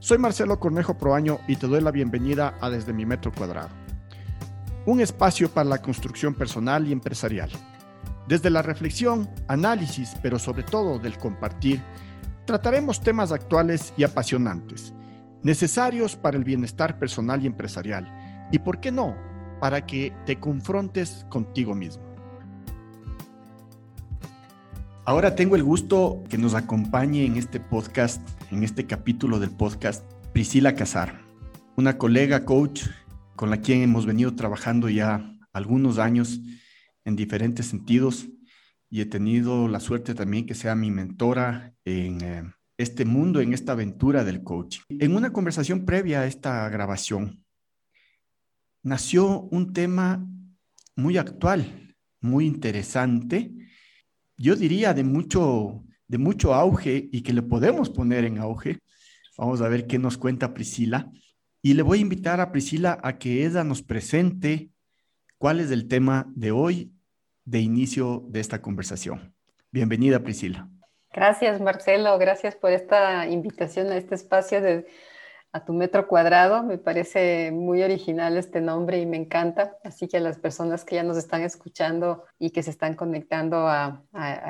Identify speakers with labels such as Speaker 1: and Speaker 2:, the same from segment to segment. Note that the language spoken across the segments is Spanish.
Speaker 1: Soy Marcelo Cornejo Proaño y te doy la bienvenida a Desde mi Metro Cuadrado, un espacio para la construcción personal y empresarial. Desde la reflexión, análisis, pero sobre todo del compartir, trataremos temas actuales y apasionantes, necesarios para el bienestar personal y empresarial, y por qué no, para que te confrontes contigo mismo. Ahora tengo el gusto que nos acompañe en este podcast, en este capítulo del podcast, Priscila Casar, una colega coach con la quien hemos venido trabajando ya algunos años en diferentes sentidos y he tenido la suerte también que sea mi mentora en eh, este mundo, en esta aventura del coaching. En una conversación previa a esta grabación, nació un tema muy actual, muy interesante, yo diría de mucho, de mucho auge y que le podemos poner en auge. Vamos a ver qué nos cuenta Priscila. Y le voy a invitar a Priscila a que ella nos presente cuál es el tema de hoy de inicio de esta conversación. Bienvenida, Priscila.
Speaker 2: Gracias, Marcelo. Gracias por esta invitación a este espacio de a tu metro cuadrado. Me parece muy original este nombre y me encanta. Así que a las personas que ya nos están escuchando y que se están conectando a,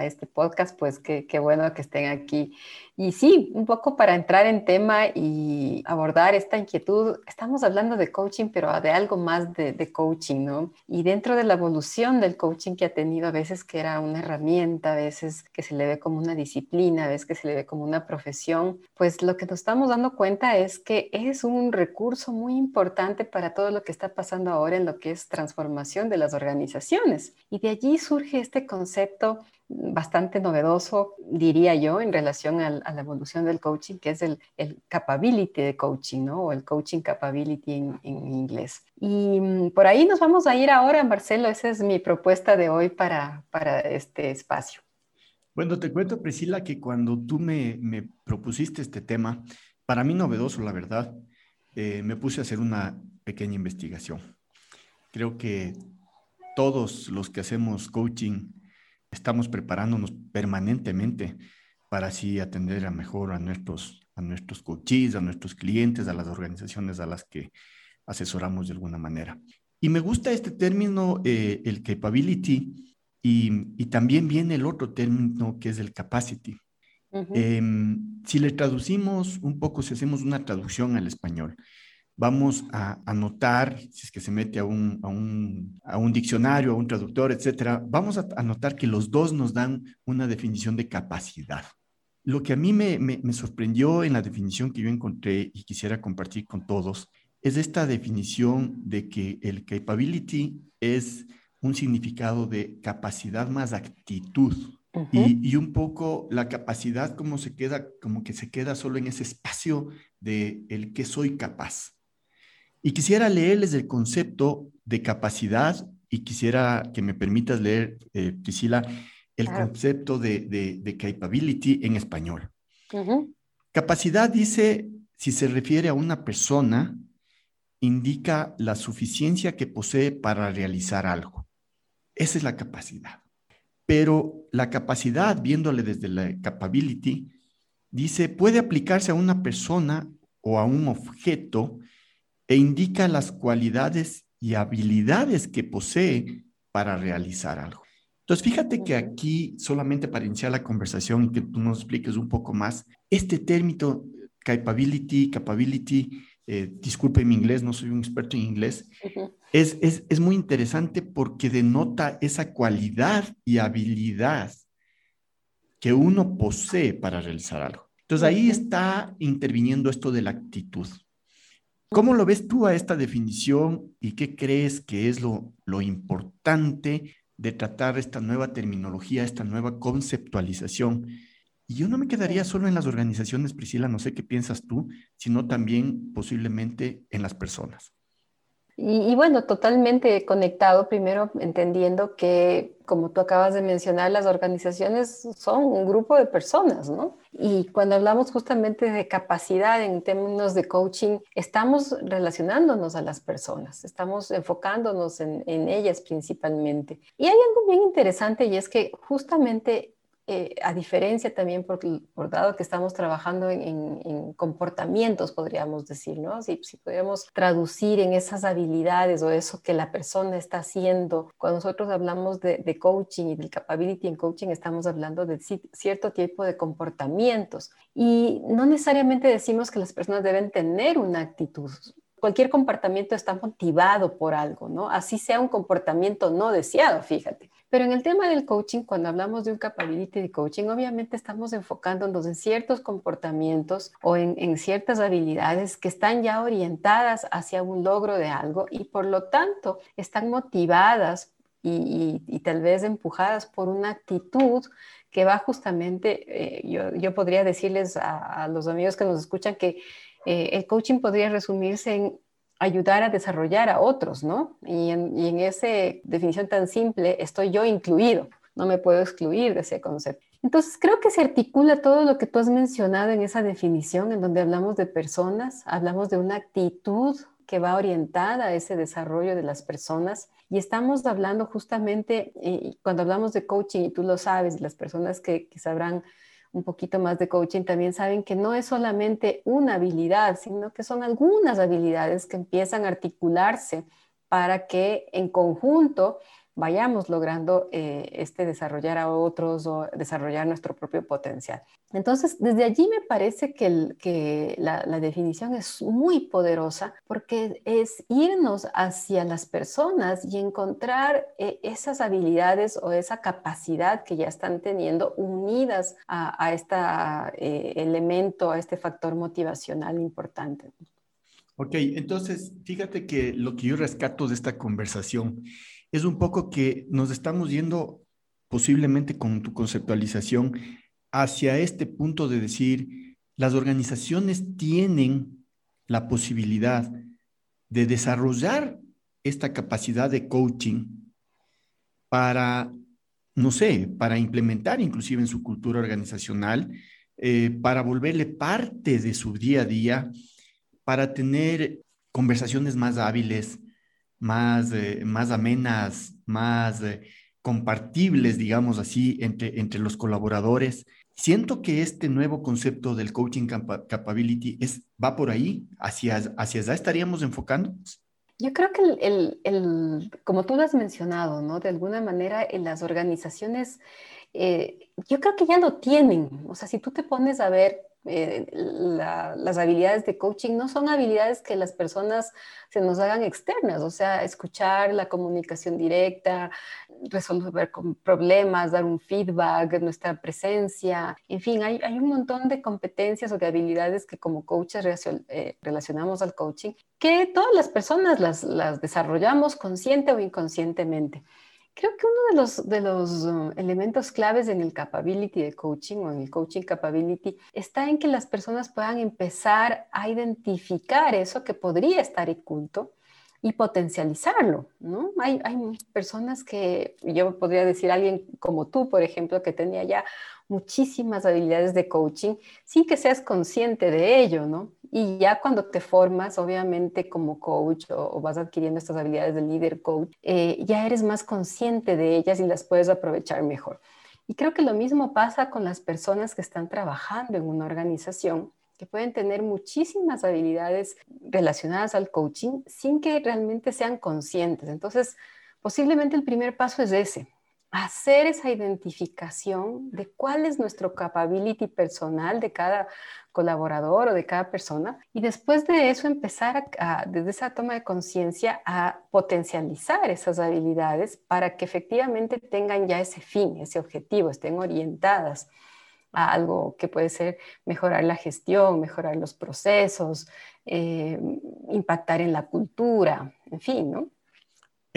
Speaker 2: este podcast, pues qué, bueno que estén aquí. Y sí, un poco para entrar en tema y abordar esta inquietud, estamos hablando de coaching, pero de algo más de, coaching, ¿no? Y dentro de la evolución del coaching que ha tenido, a veces que era una herramienta, a veces que se le ve como una disciplina, a veces que se le ve como una profesión, pues lo que nos estamos dando cuenta es que es un recurso muy importante para todo lo que está pasando ahora en lo que es transformación de las organizaciones. Y de allí surge este concepto bastante novedoso, diría yo, en relación a, la evolución del coaching, que es el, capability de coaching, ¿no? O el coaching capability en, inglés. Y mm, por ahí nos vamos a ir ahora, Marcelo. Esa es mi propuesta de hoy para, para este espacio.
Speaker 1: Bueno, te cuento, Priscila, que cuando tú me, me propusiste este tema, para mí novedoso, la verdad, eh, me puse a hacer una pequeña investigación. Creo que todos los que hacemos coaching estamos preparándonos permanentemente para así atender a mejor a nuestros, a nuestros coaches, a nuestros clientes, a las organizaciones a las que asesoramos de alguna manera. Y me gusta este término, eh, el capability, y, y, también viene el otro término que es el capacity. Em, si le traducimos un poco, si hacemos una traducción al español, vamos a anotar, si es que se mete a un, a un, a un diccionario, a un traductor, etcétera, vamos a anotar que los dos nos dan una definición de capacidad. Lo que a mí me, me, me sorprendió en la definición que yo encontré y quisiera compartir con todos es esta definición de que el capability es un significado de capacidad más actitud. y, y, un poco la capacidad como se queda, como que se queda solo en ese espacio de el que soy capaz. Y quisiera leerles el concepto de capacidad y quisiera que me permitas leer, eh, Priscila, el concepto de, de, capability en español. Capacidad dice, si se refiere a una persona, indica la suficiencia que posee para realizar algo. Esa es la capacidad. Pero la capacidad, viéndole desde la capability, dice, puede aplicarse a una persona o a un objeto e indica las cualidades y habilidades que posee para realizar algo. Entonces, fíjate que aquí, solamente para iniciar la conversación y que tú nos expliques un poco más, este término capability, capability, eh, disculpe mi inglés, no soy un experto en inglés, es, es, es muy interesante porque denota esa cualidad y habilidad que uno posee para realizar algo. Entonces ahí está interviniendo esto de la actitud. ¿Cómo lo ves tú a esta definición y qué crees que es lo, lo importante de tratar esta nueva terminología, esta nueva conceptualización? Y yo no me quedaría solo en las organizaciones, Priscila, no sé qué piensas tú, sino también posiblemente en las personas.
Speaker 2: Y, bueno, totalmente conectado, primero entendiendo que, como tú acabas de mencionar, las organizaciones son un grupo de personas, ¿no? Y cuando hablamos justamente de capacidad en términos de coaching, estamos relacionándonos a las personas, estamos enfocándonos en, en ellas principalmente. Y hay algo bien interesante y es que justamente eh, a diferencia también, por, por, dado que estamos trabajando en, comportamientos, podríamos decir, ¿no? Si, si traducir en esas habilidades o eso que la persona está haciendo, cuando nosotros hablamos de, de coaching y del capability en coaching, estamos hablando de cierto tipo de comportamientos. Y no necesariamente decimos que las personas deben tener una actitud cualquier comportamiento está motivado por algo, ¿no? Así sea un comportamiento no deseado, fíjate. Pero en el tema del coaching, cuando hablamos de un capability de coaching, obviamente estamos enfocándonos en ciertos comportamientos o en, ciertas habilidades que están ya orientadas hacia un logro de algo y por lo tanto están motivadas y, tal vez empujadas por una actitud que va justamente, eh, yo, podría decirles a, los amigos que nos escuchan que eh, el coaching podría resumirse en ayudar a desarrollar a otros, ¿no? Y en, esa definición tan simple estoy yo incluido, no me puedo excluir de ese concepto. Entonces creo que se articula todo lo que tú has mencionado en esa definición, en donde hablamos de personas, hablamos de una actitud que va orientada a ese desarrollo de las personas. Y estamos hablando justamente, eh, cuando hablamos de coaching, y tú lo sabes, las personas que sabrán un poquito más de coaching también saben que no es solamente una habilidad, sino que son algunas habilidades que empiezan a articularse para que en conjunto vayamos logrando eh, este desarrollar a otros o desarrollar nuestro propio potencial. Entonces, desde allí me parece que, que la, definición es muy poderosa porque es irnos hacia las personas y encontrar eh, esas habilidades o esa capacidad que ya están teniendo unidas a, este elemento, a este factor motivacional importante.
Speaker 1: Ok, entonces, fíjate que lo que yo rescato de esta conversación es un poco que nos estamos yendo posiblemente con tu conceptualización hacia este punto de decir, las organizaciones tienen la posibilidad de desarrollar esta capacidad de coaching para, no sé, para implementar inclusive en su cultura organizacional, eh, para volverle parte de su día a día, para tener conversaciones más hábiles, más, eh, más amenas, más eh, compartibles, digamos así, entre, entre los colaboradores. Siento que este nuevo concepto del coaching capability es, va por ahí, hacia, hacia allá estaríamos enfocando.
Speaker 2: Yo creo que el, el, como tú lo has mencionado, ¿no? De alguna manera en las organizaciones, eh, yo creo que ya lo tienen. O sea, si tú te pones a ver eh, las habilidades de coaching no son habilidades que las personas se nos hagan externas, o sea, escuchar la comunicación directa, resolver problemas, dar un feedback, nuestra presencia, en fin, hay, un montón de competencias o de habilidades que como coaches eh, relacionamos al coaching, que todas las personas las desarrollamos consciente o inconscientemente. Creo que uno de los, de los uh, elementos claves en el capability de coaching o en el coaching capability está en que las personas puedan empezar a identificar eso que podría estar oculto y potencializarlo, ¿no? Hay, hay personas que, yo podría decir, alguien como tú, por ejemplo, que tenía ya muchísimas habilidades de coaching sin que seas consciente de ello, ¿no? Y ya cuando te formas, obviamente como coach o, vas adquiriendo estas habilidades de líder coach, eh, ya eres más consciente de ellas y las puedes aprovechar mejor. Y creo que lo mismo pasa con las personas que están trabajando en una organización que pueden tener muchísimas habilidades relacionadas al coaching sin que realmente sean conscientes. Entonces, posiblemente el primer paso es ese, hacer esa identificación de cuál es nuestro capability personal de cada colaborador o de cada persona y después de eso empezar desde esa toma de conciencia a potencializar esas habilidades para que efectivamente tengan ya ese fin, ese objetivo, estén orientadas a algo que puede ser mejorar la gestión, mejorar los procesos, eh, impactar en la cultura, en fin, ¿no?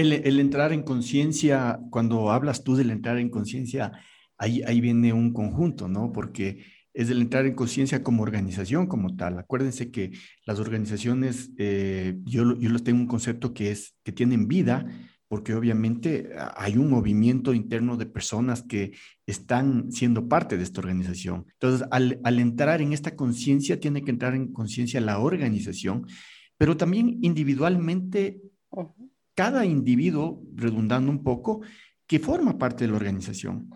Speaker 1: El, entrar en conciencia, cuando hablas tú del entrar en conciencia, ahí, ahí viene un conjunto, ¿no? Porque es el entrar en conciencia como organización, como tal. Acuérdense que las organizaciones, eh, yo, yo les tengo un concepto que es que tienen vida, porque obviamente hay un movimiento interno de personas que están siendo parte de esta organización. Entonces, al, al entrar en esta conciencia, tiene que entrar en conciencia la organización, pero también individualmente cada individuo, redundando un poco, que forma parte de la organización.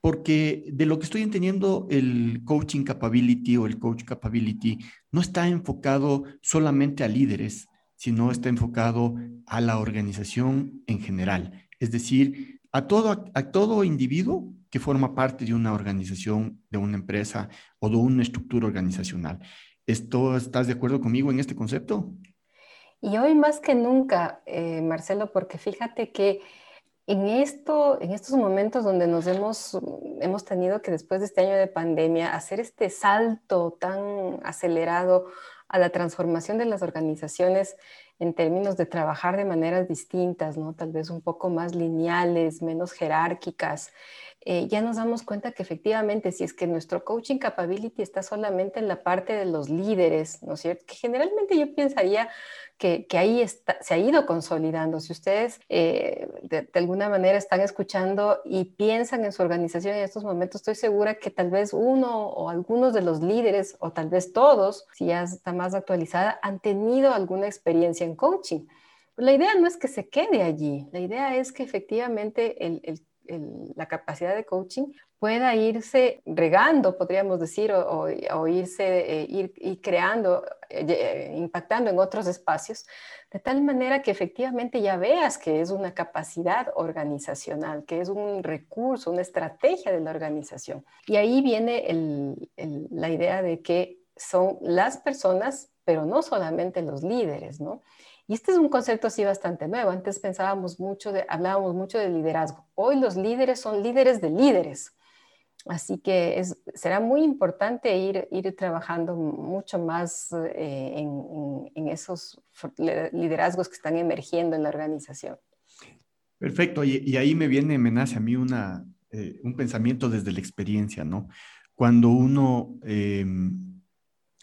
Speaker 1: porque de lo que estoy entendiendo, el coaching capability o el coach capability no está enfocado solamente a líderes, sino está enfocado a la organización en general, es decir, a todo, a todo individuo que forma parte de una organización, de una empresa o de una estructura organizacional. ¿Esto, ¿Estás de acuerdo conmigo en este concepto?
Speaker 2: Y hoy más que nunca, eh, Marcelo, porque fíjate que en, esto, en estos momentos donde nos hemos, hemos tenido que después de este año de pandemia hacer este salto tan acelerado a la transformación de las organizaciones en términos de trabajar de maneras distintas, ¿no? Tal vez un poco más lineales, menos jerárquicas, eh, ya nos damos cuenta que efectivamente si es que nuestro coaching capability está solamente en la parte de los líderes, ¿no es cierto? Que generalmente yo pensaría que, ahí se ha ido consolidando. Si ustedes eh, de, alguna manera están escuchando y piensan en su organización en estos momentos, estoy segura que tal vez uno o algunos de los líderes, o tal vez todos, si ya está más actualizada, han tenido alguna experiencia en coaching. La idea no es que se quede allí, la idea es que efectivamente el, el la capacidad de coaching pueda irse regando, podríamos decir, o, irse eh, ir, creando, eh, eh, impactando en otros espacios, de tal manera que efectivamente ya veas que es una capacidad organizacional, que es un recurso, una estrategia de la organización. Y ahí viene la idea de que son las personas, pero no solamente los líderes, ¿no? Y este es un concepto así bastante nuevo. Antes pensábamos mucho de, hablábamos mucho de liderazgo. Hoy los líderes son líderes de líderes. Así que será muy importante ir, trabajando mucho más eh, en, esos liderazgos que están emergiendo en la organización.
Speaker 1: Perfecto. Y, ahí me viene, me nace a mí eh, un pensamiento desde la experiencia, ¿no? Cuando uno em,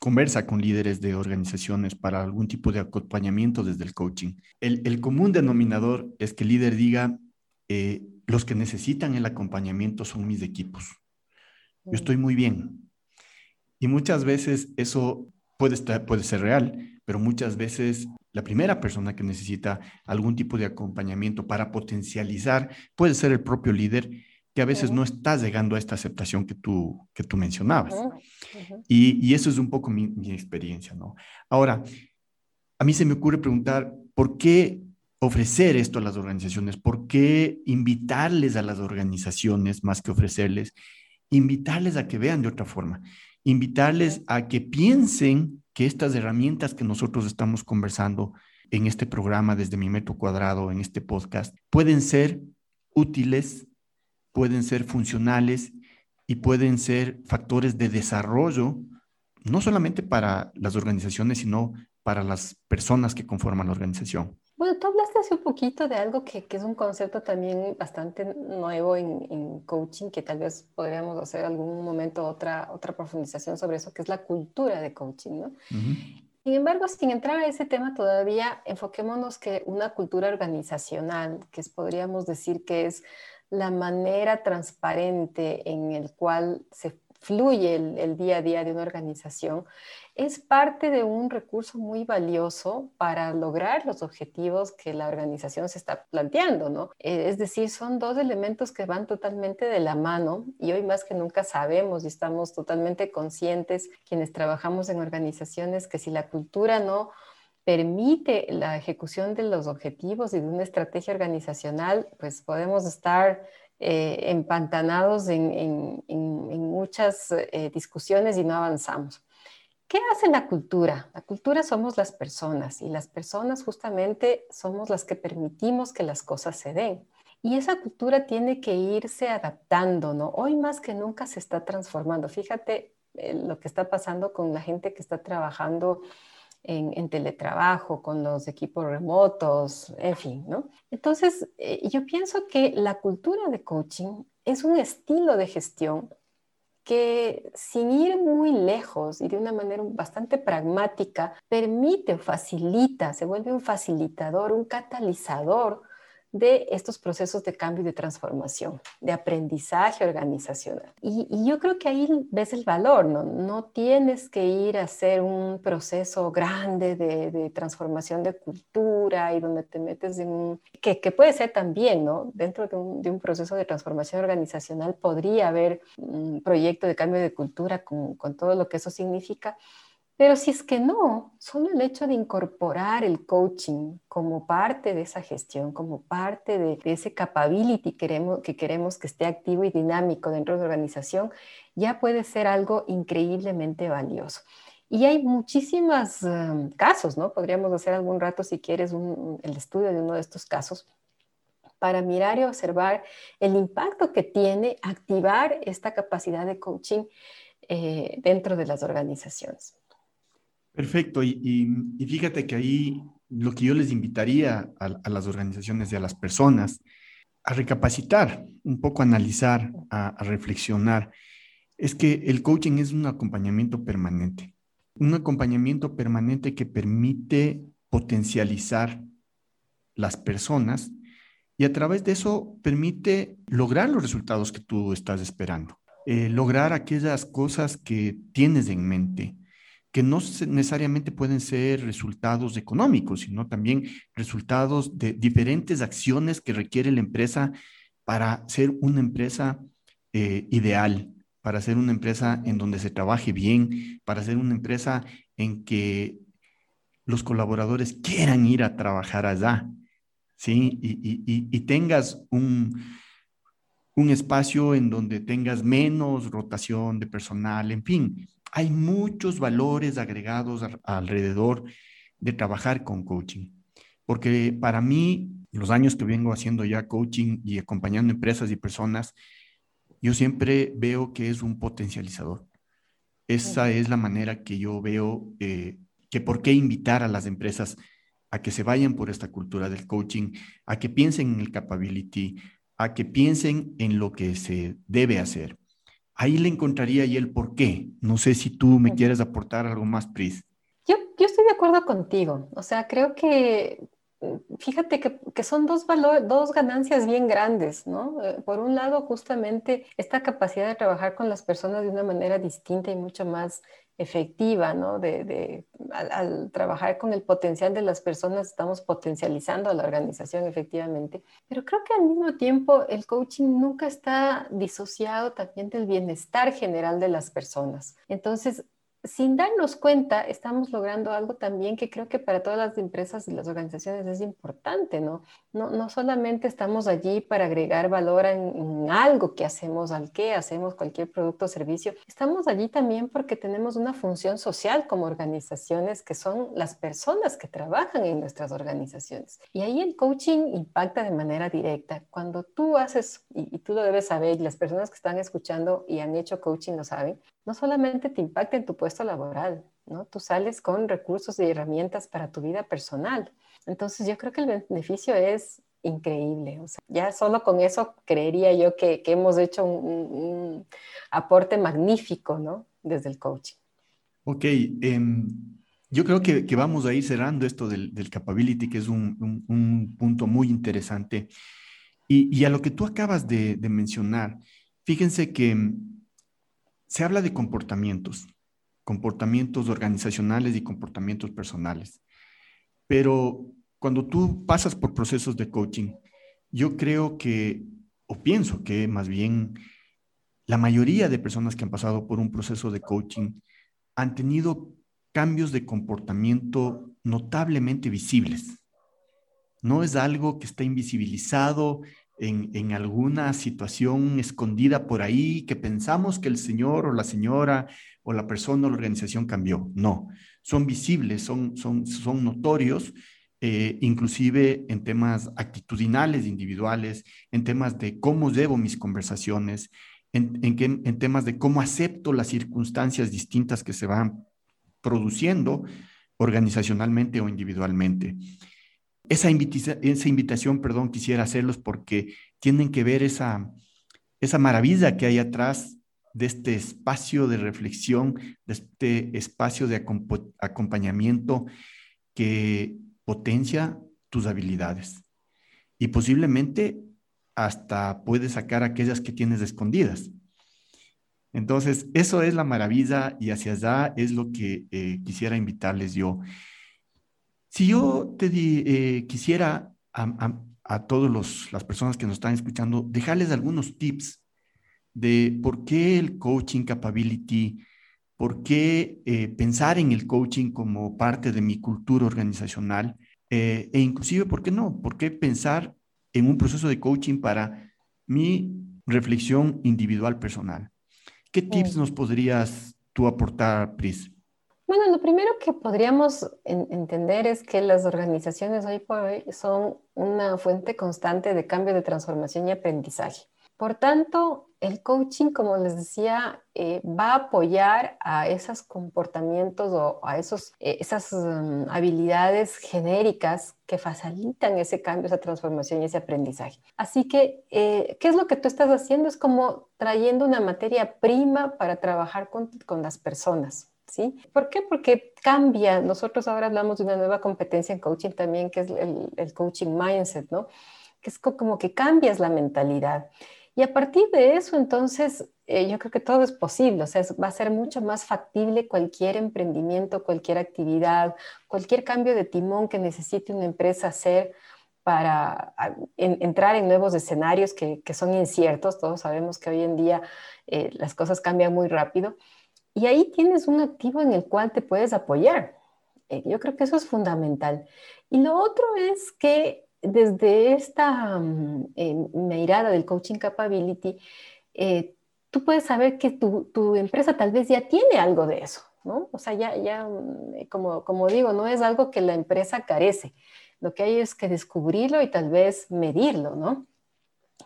Speaker 1: conversa con líderes de organizaciones para algún tipo de acompañamiento desde el coaching. El, común denominador es que el líder diga, eh, los que necesitan el acompañamiento son mis equipos. Yo estoy muy bien. Y muchas veces eso puede, estar, puede ser real, pero muchas veces la primera persona que necesita algún tipo de acompañamiento para potencializar puede ser el propio líder que a veces no estás llegando a esta aceptación que tú, que tú mencionabas. Y, y, eso es un poco mi, mi, experiencia, ¿no? Ahora, a mí se me ocurre preguntar, ¿por qué ofrecer esto a las organizaciones? ¿Por qué invitarles a las organizaciones más que ofrecerles? Invitarles a que vean de otra forma, invitarles a que piensen que estas herramientas que nosotros estamos conversando en este programa desde mi metro cuadrado, en este podcast, pueden ser útiles pueden ser funcionales y pueden ser factores de desarrollo, no solamente para las organizaciones, sino para las personas que conforman la organización.
Speaker 2: Bueno, tú hablaste hace un poquito de algo que, que es un concepto también bastante nuevo en, en, coaching, que tal vez podríamos hacer algún momento otra, otra profundización sobre eso, que es la cultura de coaching, ¿no? Sin embargo, sin entrar a ese tema todavía, enfoquémonos que una cultura organizacional, que podríamos decir que es la manera transparente en el cual se fluye el, día a día de una organización, es parte de un recurso muy valioso para lograr los objetivos que la organización se está planteando, ¿no? Eh, es decir, son dos elementos que van totalmente de la mano y hoy más que nunca sabemos y estamos totalmente conscientes quienes trabajamos en organizaciones que si la cultura no permite la ejecución de los objetivos y de una estrategia organizacional, pues podemos estar eh, empantanados en, muchas eh, discusiones y no avanzamos. ¿Qué hace la cultura? La cultura somos las personas y las personas justamente somos las que permitimos que las cosas se den. Y esa cultura tiene que irse adaptando, ¿no? Hoy más que nunca se está transformando. Fíjate eh, lo que está pasando con la gente que está trabajando en, teletrabajo, con los equipos remotos, en fin, ¿no? Entonces, eh, yo pienso que la cultura de coaching es un estilo de gestión que sin ir muy lejos y de una manera bastante pragmática, permite facilita, se vuelve un facilitador, un catalizador de estos procesos de cambio y de transformación, de aprendizaje organizacional. Y, yo creo que ahí ves el valor, ¿no? No tienes que ir a hacer un proceso grande de, transformación de cultura y donde te metes en un... Que, puede ser también, ¿no? Dentro de un, de un, proceso de transformación organizacional podría haber un proyecto de cambio de cultura con todo lo que eso significa, pero si es que no, solo el hecho de incorporar el coaching como parte de esa gestión, como parte de, ese capability queremos, que queremos que esté activo y dinámico dentro de la organización, ya puede ser algo increíblemente valioso. Y hay muchísimos um, casos, ¿no? Podríamos hacer algún rato, si quieres, el estudio de uno de estos casos para mirar y observar el impacto que tiene activar esta capacidad de coaching eh, dentro de las organizaciones.
Speaker 1: Perfecto. Y, fíjate que ahí lo que yo les invitaría a, las organizaciones y a las personas a recapacitar, un poco analizar, a, reflexionar, es que el coaching es un acompañamiento permanente. Un acompañamiento permanente que permite potencializar las personas y a través de eso permite lograr los resultados que tú estás esperando, eh, lograr aquellas cosas que tienes en mente, que no necesariamente pueden ser resultados económicos, sino también resultados de diferentes acciones que requiere la empresa para ser una empresa eh, ideal, para ser una empresa en donde se trabaje bien, para ser una empresa en que los colaboradores quieran ir a trabajar allá, ¿sí? Y, tengas un, un espacio en donde tengas menos rotación de personal, en fin, hay muchos valores agregados alrededor de trabajar con coaching, porque para mí, los años que vengo haciendo ya coaching y acompañando empresas y personas, yo siempre veo que es un potencializador. Esa es la manera que yo veo eh, que por qué invitar a las empresas a que se vayan por esta cultura del coaching, a que piensen en el capability, a que piensen en lo que se debe hacer ahí le encontraría y el por qué. No sé si tú me quieres aportar algo más, Pris.
Speaker 2: Yo, yo estoy de acuerdo contigo. O sea, creo que, mm, fíjate que, que son dos, valor, dos ganancias bien grandes, ¿no? Eh, por un lado, justamente esta capacidad de trabajar con las personas de una manera distinta y mucho más efectiva, ¿no? De, al, trabajar con el potencial de las personas estamos potencializando a la organización efectivamente, pero creo que al mismo tiempo el coaching nunca está disociado también del bienestar general de las personas. Entonces, sin darnos cuenta, estamos logrando algo también que creo que para todas las empresas y las organizaciones es importante, ¿no? No, solamente estamos allí para agregar valor en, algo que hacemos, al que hacemos cualquier producto o servicio, estamos allí también porque tenemos una función social como organizaciones que son las personas que trabajan en nuestras organizaciones. Y ahí el coaching impacta de manera directa. Cuando tú haces, y, y tú lo debes saber, y las personas que están escuchando y han hecho coaching lo saben, no solamente te impacta en tu puesto laboral, ¿no? Tú sales con recursos y herramientas para tu vida personal. Entonces yo creo que el beneficio es increíble. Ya solo con eso creería yo que, hemos hecho un, aporte magnífico, ¿no? Desde el coaching.
Speaker 1: Ok, em, yo creo que, vamos a ir cerrando esto del, capability, que es un, punto muy interesante. Y, a lo que tú acabas de mencionar, fíjense que se habla de comportamientos, comportamientos organizacionales y comportamientos personales. Pero cuando tú pasas por procesos de coaching, yo creo que, o pienso que más bien la mayoría de personas que han pasado por un proceso de coaching han tenido cambios de comportamiento notablemente visibles. No es algo que está invisibilizado en, alguna situación escondida por ahí que pensamos que el señor o la señora o la persona o la organización cambió. No, son visibles, son, son, son notorios, eh, inclusive en temas actitudinales individuales, en temas de cómo llevo mis conversaciones, en, en, en temas de cómo acepto las circunstancias distintas que se van produciendo organizacionalmente o individualmente. Esa, esa invitación, perdón, quisiera hacerlos porque tienen que ver esa, esa maravilla que hay atrás de este espacio de reflexión, de este espacio de acompañamiento que potencia tus habilidades. y posiblemente hasta puedes sacar aquellas que tienes escondidas. Entonces, eso es la maravilla y hacia allá es lo que eh, quisiera invitarles yo. Si yo te eh, quisiera a, a todas las personas que nos están escuchando, dejarles algunos tips de por qué el coaching capability, por qué eh, pensar en el coaching como parte de mi cultura organizacional e inclusive, ¿por qué no? ¿Por qué pensar en un proceso de coaching para mi reflexión individual personal? ¿Qué tips nos podrías tú aportar, Pris?
Speaker 2: Bueno, lo primero que podríamos entender es que las organizaciones hoy por hoy son una fuente constante de cambio, de transformación y aprendizaje. Por tanto, el coaching, como les decía, eh, va a apoyar a esos comportamientos o a esos, eh, esas mm, habilidades genéricas que facilitan ese cambio, esa transformación y ese aprendizaje. Así que, eh, ¿qué es lo que tú estás haciendo? Es como trayendo una materia prima para trabajar con, con las personas. ¿Sí? ¿Por qué? Porque cambia. Nosotros ahora hablamos de una nueva competencia en coaching también, que es el, coaching mindset, ¿no? Que es como que cambias la mentalidad. Y a partir de eso, entonces, eh, yo creo que todo es posible, o sea, va a ser mucho más factible cualquier emprendimiento, cualquier actividad, cualquier cambio de timón que necesite una empresa hacer para entrar en nuevos escenarios que, son inciertos. Todos sabemos que hoy en día eh, las cosas cambian muy rápido. Y ahí tienes un activo en el cual te puedes apoyar. Eh, yo creo que eso es fundamental. Y lo otro es que desde esta mm, eh, mirada del coaching capability, eh, tú puedes saber que tu, tu, empresa tal vez ya tiene algo de eso, ¿no? O sea, ya, ya mm, como, como digo, no es algo que la empresa carece. Lo que hay es que descubrirlo y tal vez medirlo, ¿no?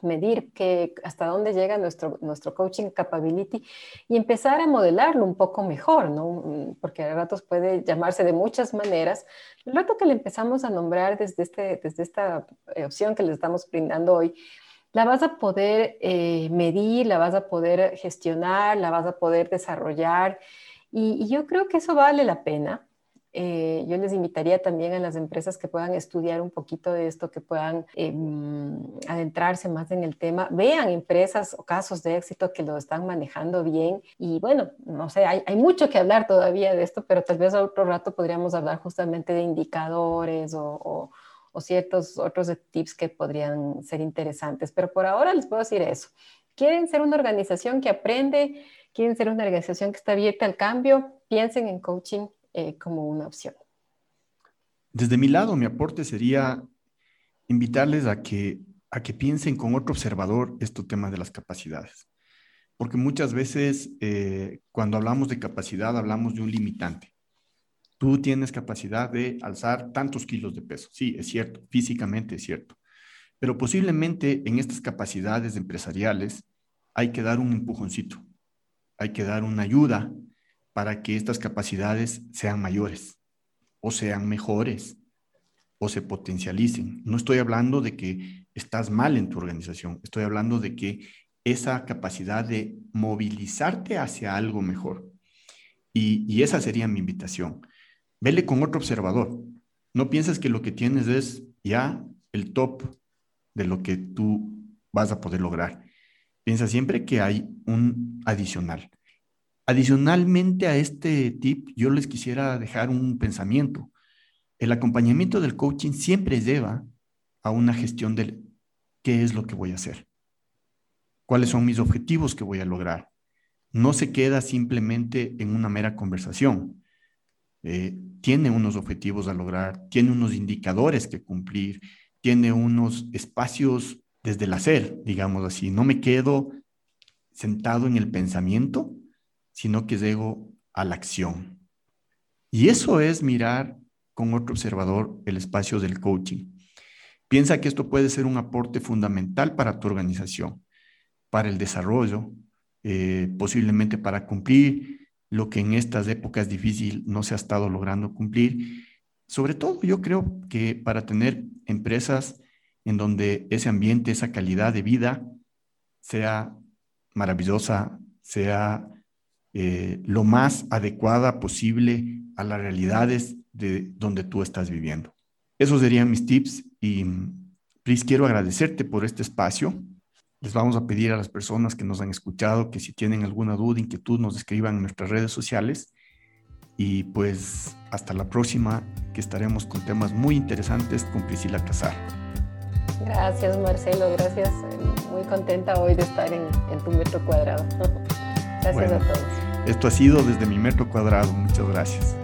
Speaker 2: Medir que, hasta dónde llega nuestro, nuestro coaching capability y empezar a modelarlo un poco mejor, ¿no? Mm, porque a ratos puede llamarse de muchas maneras. El rato que le empezamos a nombrar desde, este, desde esta eh, opción que le estamos brindando hoy, la vas a poder eh, medir, la vas a poder gestionar, la vas a poder desarrollar y yo creo que eso vale la pena. Eh, yo les invitaría también a las empresas que puedan estudiar un poquito de esto, que puedan mm, adentrarse más en el tema, vean empresas o casos de éxito que lo están manejando bien. Y bueno, no sé, hay, mucho que hablar todavía de esto, pero tal vez otro rato podríamos hablar justamente de indicadores o, o ciertos otros tips que podrían ser interesantes. Pero por ahora les puedo decir eso. ¿Quieren ser una organización que aprende? ¿Quieren ser una organización que está abierta al cambio? Piensen en coaching eh, como una opción.
Speaker 1: Desde mi lado, mi aporte sería invitarles a que, a que piensen con otro observador este tema de las capacidades. Porque muchas veces eh, cuando hablamos de capacidad hablamos de un limitante. Tú tienes capacidad de alzar tantos kilos de peso. Sí, es cierto, físicamente es cierto. Pero posiblemente en estas capacidades empresariales hay que dar un empujoncito, hay que dar una ayuda para que estas capacidades sean mayores o sean mejores o se potencialicen. No estoy hablando de que estás mal en tu organización, estoy hablando de que esa capacidad de movilizarte hacia algo mejor. Y, esa sería mi invitación. Vele con otro observador. No pienses que lo que tienes es ya el top de lo que tú vas a poder lograr. Piensa siempre que hay un adicional. Adicionalmente a este tip, yo les quisiera dejar un pensamiento. El acompañamiento del coaching siempre lleva a una gestión del qué es lo que voy a hacer, cuáles son mis objetivos que voy a lograr. No se queda simplemente en una mera conversación. Eh, tiene unos objetivos a lograr, tiene unos indicadores que cumplir, tiene unos espacios desde el hacer, digamos así. No me quedo sentado en el pensamiento, sino que llego a la acción. Y eso es mirar con otro observador el espacio del coaching. Piensa que esto puede ser un aporte fundamental para tu organización, para el desarrollo, eh, posiblemente para cumplir lo que en estas épocas difíciles no se ha estado logrando cumplir. Sobre todo, yo creo que para tener empresas en donde ese ambiente, esa calidad de vida sea maravillosa, sea eh, lo más adecuada posible a las realidades de donde tú estás viviendo. Esos serían mis tips y Pris, quiero agradecerte por este espacio. Les vamos a pedir a las personas que nos han escuchado que si tienen alguna duda, inquietud, nos escriban en nuestras redes sociales. Y pues hasta la próxima, que estaremos con temas muy interesantes con Priscila Casar.
Speaker 2: Gracias, Marcelo. Gracias. Muy contenta hoy de estar en, tu metro cuadrado. gracias a todos.
Speaker 1: Esto ha sido desde mi metro cuadrado. Muchas gracias.